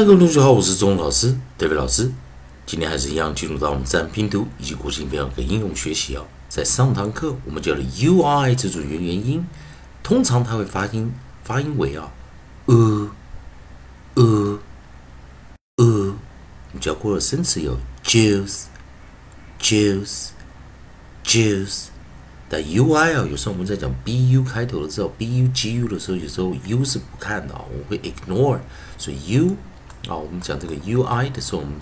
嗨，各位同学好，我是钟老师戴伟老师。今天还是一样，进入到我们自然拼读以及国际音标跟应用学习啊。在上堂课我们教了 U I 这组元元音，通常它会发音发音为啊呃呃呃。我们教过的生词有 juice juice juice。但 U I 啊，有时候我们在讲 B U 开头的时候，B U G U 的时候，有时候 U 是不看的啊，我们会 ignore。所以 U 啊，我们讲这个 U I 的时候，我们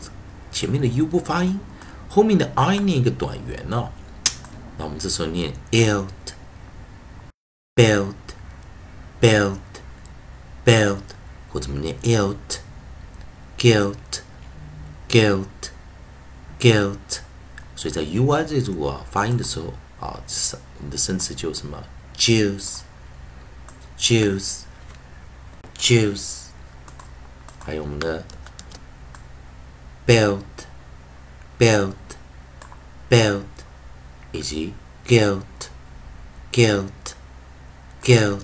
前面的 U 不发音，后面的 I 念一个短元哦。那我们这时候念 belt belt belt belt，或者怎么念 elt guilt guilt guilt。所以在 U I 这组啊发音的时候。啊，是我们的生词就什么，juice，juice，juice，还有我们的 belt，belt，belt，以及 guilt，guilt，guilt。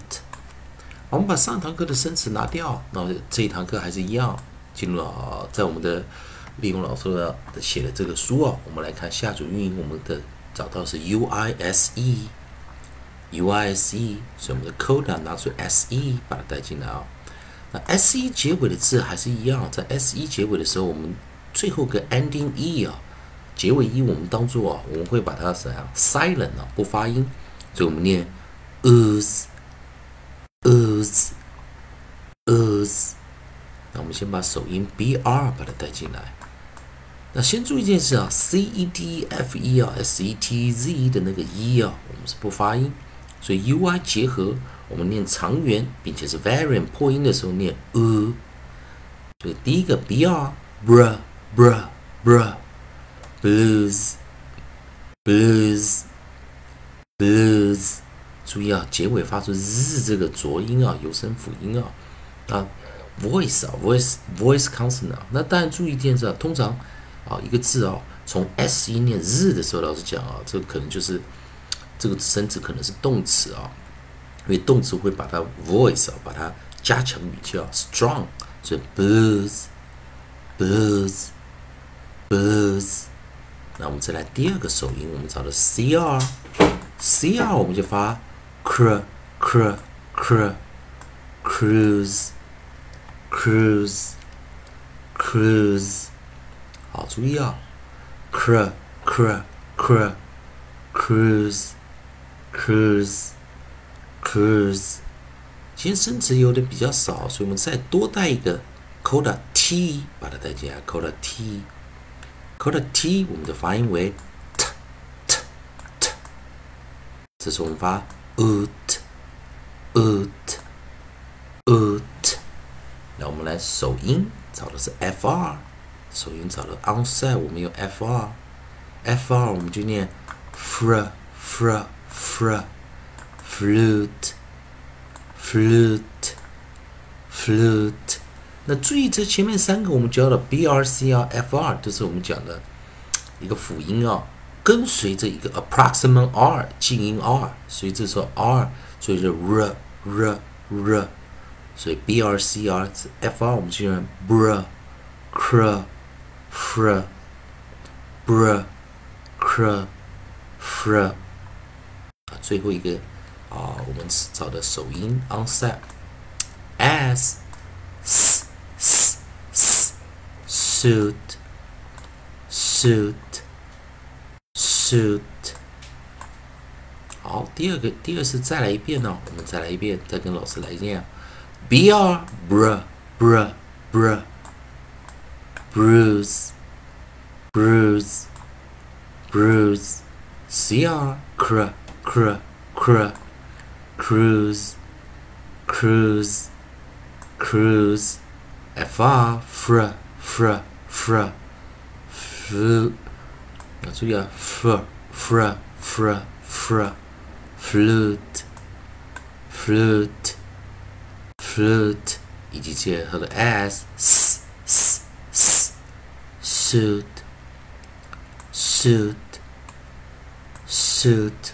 我们把上堂课的生词拿掉，那这一堂课还是一样，进入了在我们的利用老师的写的这个书啊，我们来看下组运营我们的。找到是 U I S E，U I S E，所以我们的 coda 拿出 S E 把它带进来啊。那 S E 结尾的字还是一样，在 S E 结尾的时候，我们最后个 ending E 啊，结尾 E 我们当做啊，我们会把它怎样 silent 啊，不发音，所以我们念 us us us。那我们先把首音 B R 把它带进来。那先注意一件事啊，C E D F E 啊，S E T Z 的那个 E 啊，我们是不发音，所以 U I 结合，我们念长元，并且是 variant 破音的时候念 u。所以第一个 B R br br br blues blues blues，注意啊，结尾发出 z 这个浊音啊，有声辅音啊啊，voice 啊 voice voice consonant，啊那当然注意一件事啊，通常。啊，一个字啊，从 s 音念日的时候，老师讲啊，这可能就是这个生字可能是动词啊，因为动词会把它 voice 啊，把它加强语气啊，strong，所以 blues，blues，blues。那我们再来第二个首音，我们找的 c r，c r 我们就发 cr，cr，cr，cruise，cruise，cruise。好，注意啊，cr cr cr cruise cruise cruise，其实生词有的比较少，所以我们再多带一个 coda t，把它带进来，coda t，coda t，我们的发音为 t t t，这是我们发 ut ut ut，那我们来首音找的是 fr。首音找了 onset，我们用 fr，fr 我们就念 fr fr fr flute flute flute。那注意这前面三个我们教的 brc 啊 fr 都是我们讲的一个辅音啊，跟随着一个 approximate r 静音 r，所以这时候 r 所以是 r r r，所以 brc r fr 我们就用 br cr。fr br cr fr 啊，最后一个 啊，我们找的首音 onset s s s s suit suit suit 好，第二个第二次再来一遍呢，我们再来一遍，再跟老师来念 br br br br bruise, bruise, bruise, cr, cr, cr, cr, cruise, cruise, cruise, fr, fr, fr, fr, flu，要注意啊，fr, fr, fr, fr, flute, flute, flute，以及结合的 s, s, s。suit suit suit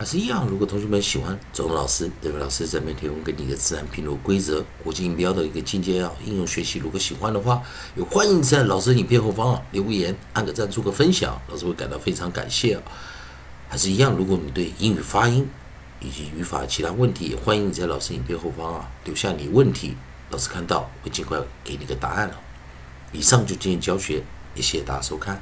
还是一样，如果同学们喜欢周文老师，这位老师这边提供给你的自然拼读规则、国际音标的一个进阶啊应用学习，如果喜欢的话，也欢迎在老师影片后方啊留言、按个赞、做个分享，老师会感到非常感谢啊。还是一样，如果你对英语发音以及语法其他问题，也欢迎你在老师影片后方啊留下你问题，老师看到会尽快给你个答案啊。以上就今天教学，也谢谢大家收看。